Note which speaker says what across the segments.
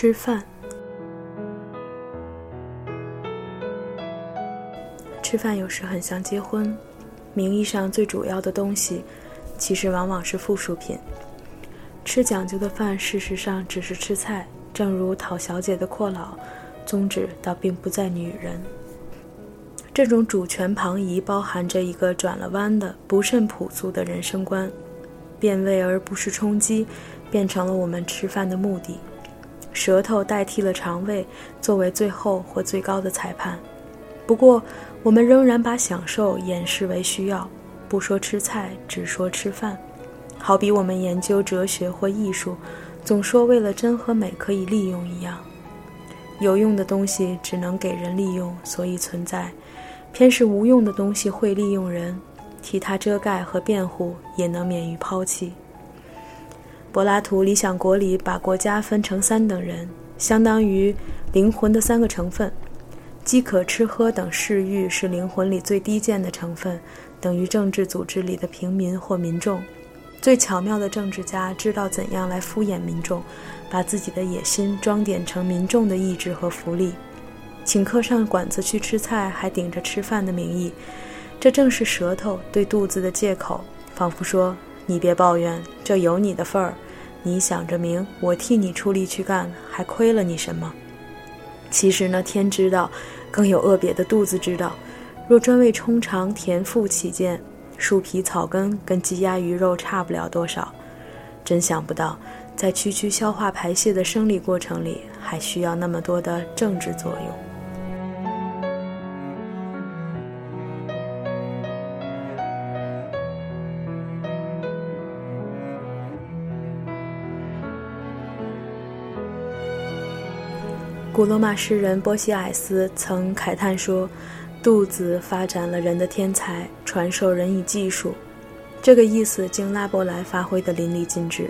Speaker 1: 吃饭。吃饭有时很像结婚，名义上最主要的东西，其实往往是附属品。吃讲究的饭，事实上只是吃菜。正如讨小姐的阔老，宗旨倒并不在女人。这种主权旁移，包含着一个转了弯的不甚朴素的人生观，变味而不是冲击，变成了我们吃饭的目的。舌头代替了肠胃，作为最后或最高的裁判。不过，我们仍然把享受掩饰为需要，不说吃菜，只说吃饭。好比我们研究哲学或艺术，总说为了真和美可以利用一样。有用的东西只能给人利用，所以存在。偏是无用的东西会利用人，替他遮盖和辩护，也能免于抛弃。柏拉图《理想国》里把国家分成三等人，相当于灵魂的三个成分：饥渴、吃喝等嗜欲是灵魂里最低贱的成分，等于政治组织里的平民或民众。最巧妙的政治家知道怎样来敷衍民众，把自己的野心装点成民众的意志和福利。请客上馆子去吃菜，还顶着吃饭的名义，这正是舌头对肚子的借口，仿佛说：“你别抱怨，这有你的份儿。你想着明，我替你出力去干，还亏了你什么？”其实呢，天知道，更有恶瘪的肚子知道。若专为充肠填腹起见，树皮草根跟鸡鸭鱼肉差不了多少。真想不到，在区区消化排泄的生理过程里，还需要那么多的政治作用。古罗马诗人波西埃斯曾慨叹说：“肚子发展了人的天才，传授人以技术。”这个意思经拉伯莱发挥得淋漓尽致。《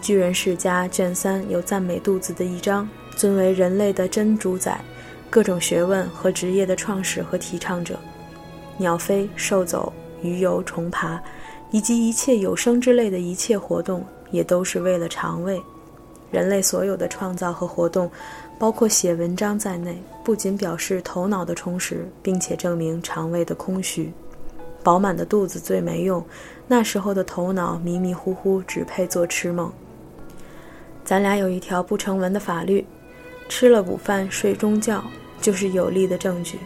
Speaker 1: 巨人世家》卷三有赞美肚子的一章，尊为人类的真主宰，各种学问和职业的创始和提倡者。鸟飞、兽走、鱼游、虫爬，以及一切有生之类的一切活动，也都是为了肠胃。人类所有的创造和活动。包括写文章在内，不仅表示头脑的充实，并且证明肠胃的空虚。饱满的肚子最没用，那时候的头脑迷迷糊糊，只配做痴梦。咱俩有一条不成文的法律：吃了午饭睡中觉，就是有力的证据。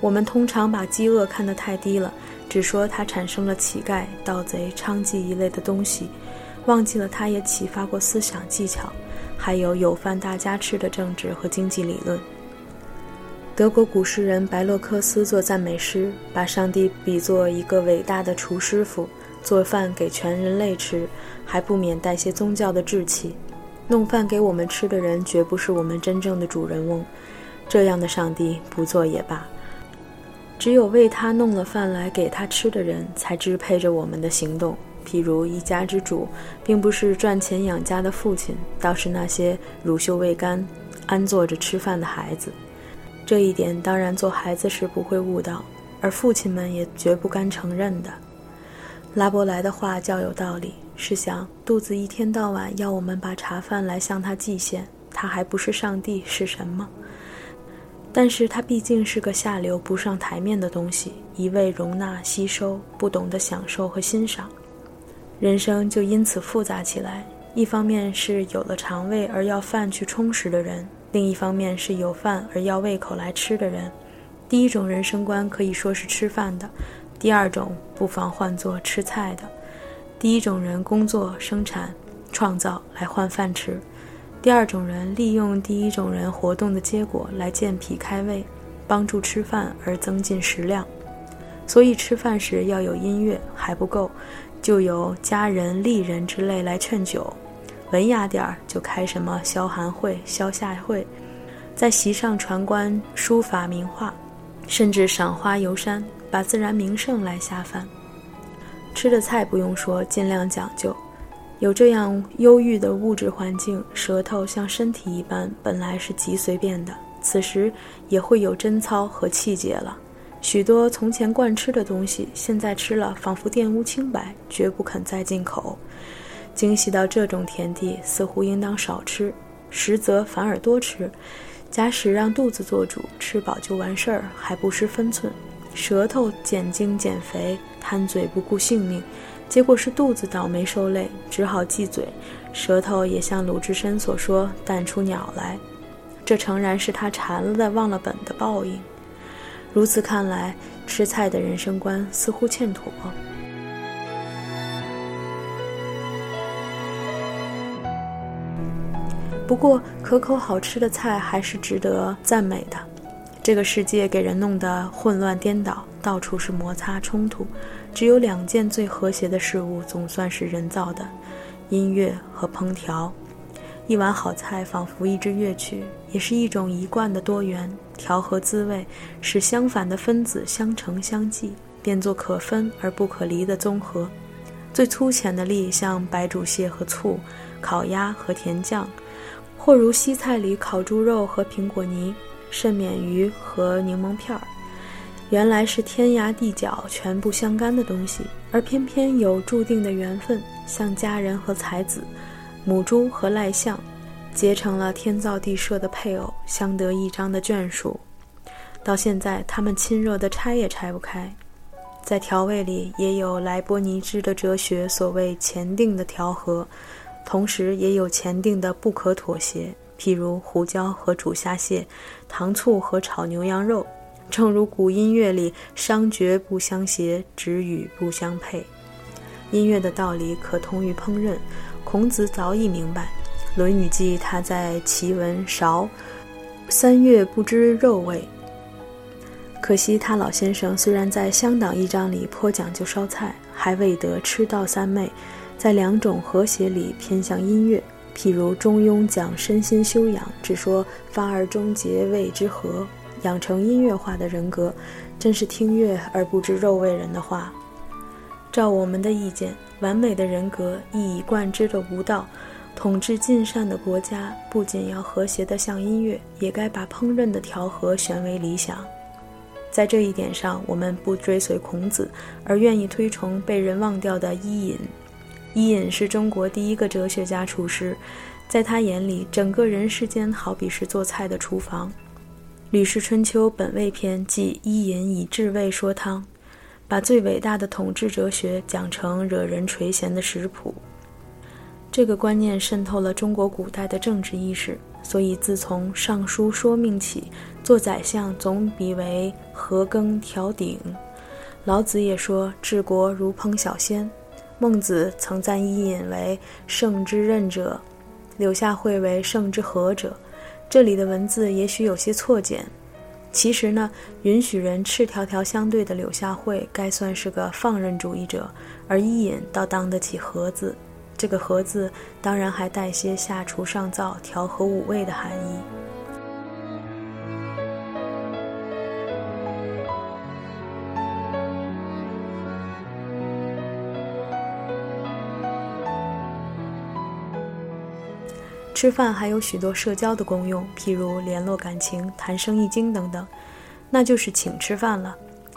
Speaker 1: 我们通常把饥饿看得太低了，只说它产生了乞丐、盗贼、娼妓一类的东西，忘记了它也启发过思想技巧。还有有饭大家吃的政治和经济理论。德国古诗人白洛克斯作赞美诗，把上帝比作一个伟大的厨师傅，做饭给全人类吃，还不免带些宗教的志气。弄饭给我们吃的人，绝不是我们真正的主人翁。这样的上帝不做也罢。只有为他弄了饭来给他吃的人，才支配着我们的行动。譬如一家之主，并不是赚钱养家的父亲，倒是那些乳臭未干、安坐着吃饭的孩子。这一点当然做孩子时不会悟到，而父亲们也绝不甘承认的。拉伯莱的话较有道理。试想，肚子一天到晚要我们把茶饭来向他祭献，他还不是上帝是什么？但是他毕竟是个下流不上台面的东西，一味容纳吸收，不懂得享受和欣赏。人生就因此复杂起来。一方面是有了肠胃而要饭去充实的人，另一方面是有饭而要胃口来吃的人。第一种人生观可以说是吃饭的，第二种不妨换作吃菜的。第一种人工作、生产、创造来换饭吃，第二种人利用第一种人活动的结果来健脾开胃，帮助吃饭而增进食量。所以吃饭时要有音乐还不够。就有家人、丽人之类来劝酒，文雅点儿就开什么消寒会、消夏会，在席上传观书法名画，甚至赏花游山，把自然名胜来下饭。吃的菜不用说，尽量讲究。有这样忧郁的物质环境，舌头像身体一般，本来是极随便的，此时也会有贞操和气节了。许多从前惯吃的东西，现在吃了仿佛玷污清白，绝不肯再进口。惊喜到这种田地，似乎应当少吃。实则反而多吃。假使让肚子做主，吃饱就完事儿，还不失分寸。舌头减精减肥，贪嘴不顾性命，结果是肚子倒霉受累，只好忌嘴。舌头也像鲁智深所说，淡出鸟来。这诚然是他馋了的忘了本的报应。如此看来，吃菜的人生观似乎欠妥。不过，可口好吃的菜还是值得赞美的。这个世界给人弄得混乱颠倒，到处是摩擦冲突，只有两件最和谐的事物，总算是人造的：音乐和烹调。一碗好菜仿佛一支乐曲，也是一种一贯的多元调和滋味，使相反的分子相乘相济，变作可分而不可离的综合。最粗浅的例，像白煮蟹和醋，烤鸭和甜酱，或如西菜里烤猪肉和苹果泥。甚免鱼和柠檬片儿，原来是天涯地角全部相干的东西，而偏偏有注定的缘分，像佳人和才子，母猪和赖象，结成了天造地设的配偶，相得益彰的眷属。到现在，他们亲热的拆也拆不开。在调味里，也有莱波尼兹的哲学，所谓前定的调和，同时也有前定的不可妥协。譬如胡椒和煮虾蟹，糖醋和炒牛羊肉，正如古音乐里商角不相携，止语不相配。音乐的道理可通于烹饪，孔子早已明白，《论语》记他在齐文韶，三月不知肉味。可惜他老先生虽然在乡党一章里颇讲究烧菜，还未得吃到三昧，在两种和谐里偏向音乐。譬如《中庸》讲身心修养，只说发而终结谓之和，养成音乐化的人格，真是听乐而不知肉味人的话。照我们的意见，完美的人格、一以贯之的无道、统治尽善的国家，不仅要和谐的像音乐，也该把烹饪的调和选为理想。在这一点上，我们不追随孔子，而愿意推崇被人忘掉的伊尹。伊尹是中国第一个哲学家厨师，在他眼里，整个人世间好比是做菜的厨房。《吕氏春秋·本味篇》即伊尹以至味说汤，把最伟大的统治哲学讲成惹人垂涎的食谱。这个观念渗透了中国古代的政治意识，所以自从《尚书说命》起，做宰相总比为和羹调鼎。老子也说：“治国如烹小鲜。”孟子曾赞伊尹为圣之任者，柳下惠为圣之和者。这里的文字也许有些错简，其实呢，允许人赤条条相对的柳下惠该算是个放任主义者，而伊尹倒当得起和字。这个盒子当然还带些下厨上灶、调和五味的含义。吃饭还有许多社交的功用，譬如联络感情、谈生意经等等，那就是请吃饭了。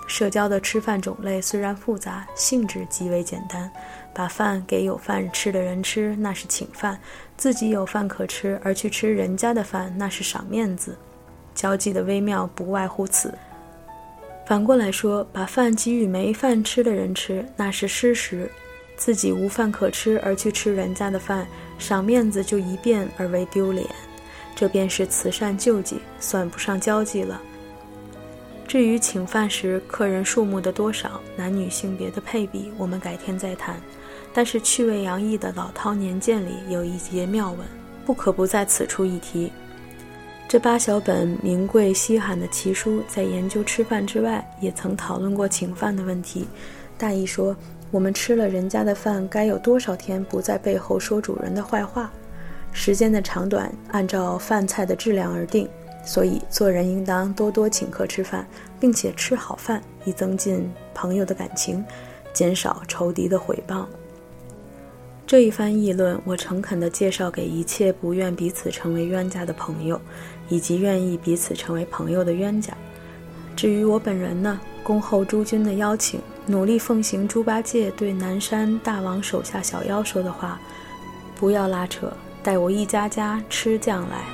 Speaker 1: 社交的吃饭种类虽然复杂，性质极为简单。把饭给有饭吃的人吃，那是请饭；自己有饭可吃而去吃人家的饭，那是赏面子。交际的微妙不外乎此。反过来说，把饭给予没饭吃的人吃，那是施食；自己无饭可吃而去吃人家的饭。赏面子就一变而为丢脸，这便是慈善救济，算不上交际了。至于请饭时客人数目的多少、男女性别的配比，我们改天再谈。但是趣味洋溢的老饕年鉴里有一节妙文，不可不在此处一提。这八小本名贵稀罕的奇书，在研究吃饭之外，也曾讨论过请饭的问题。大意说。我们吃了人家的饭，该有多少天不在背后说主人的坏话？时间的长短按照饭菜的质量而定，所以做人应当多多请客吃饭，并且吃好饭，以增进朋友的感情，减少仇敌的毁谤。这一番议论，我诚恳地介绍给一切不愿彼此成为冤家的朋友，以及愿意彼此成为朋友的冤家。至于我本人呢，恭候诸君的邀请。努力奉行猪八戒对南山大王手下小妖说的话：“不要拉扯，待我一家家吃将来。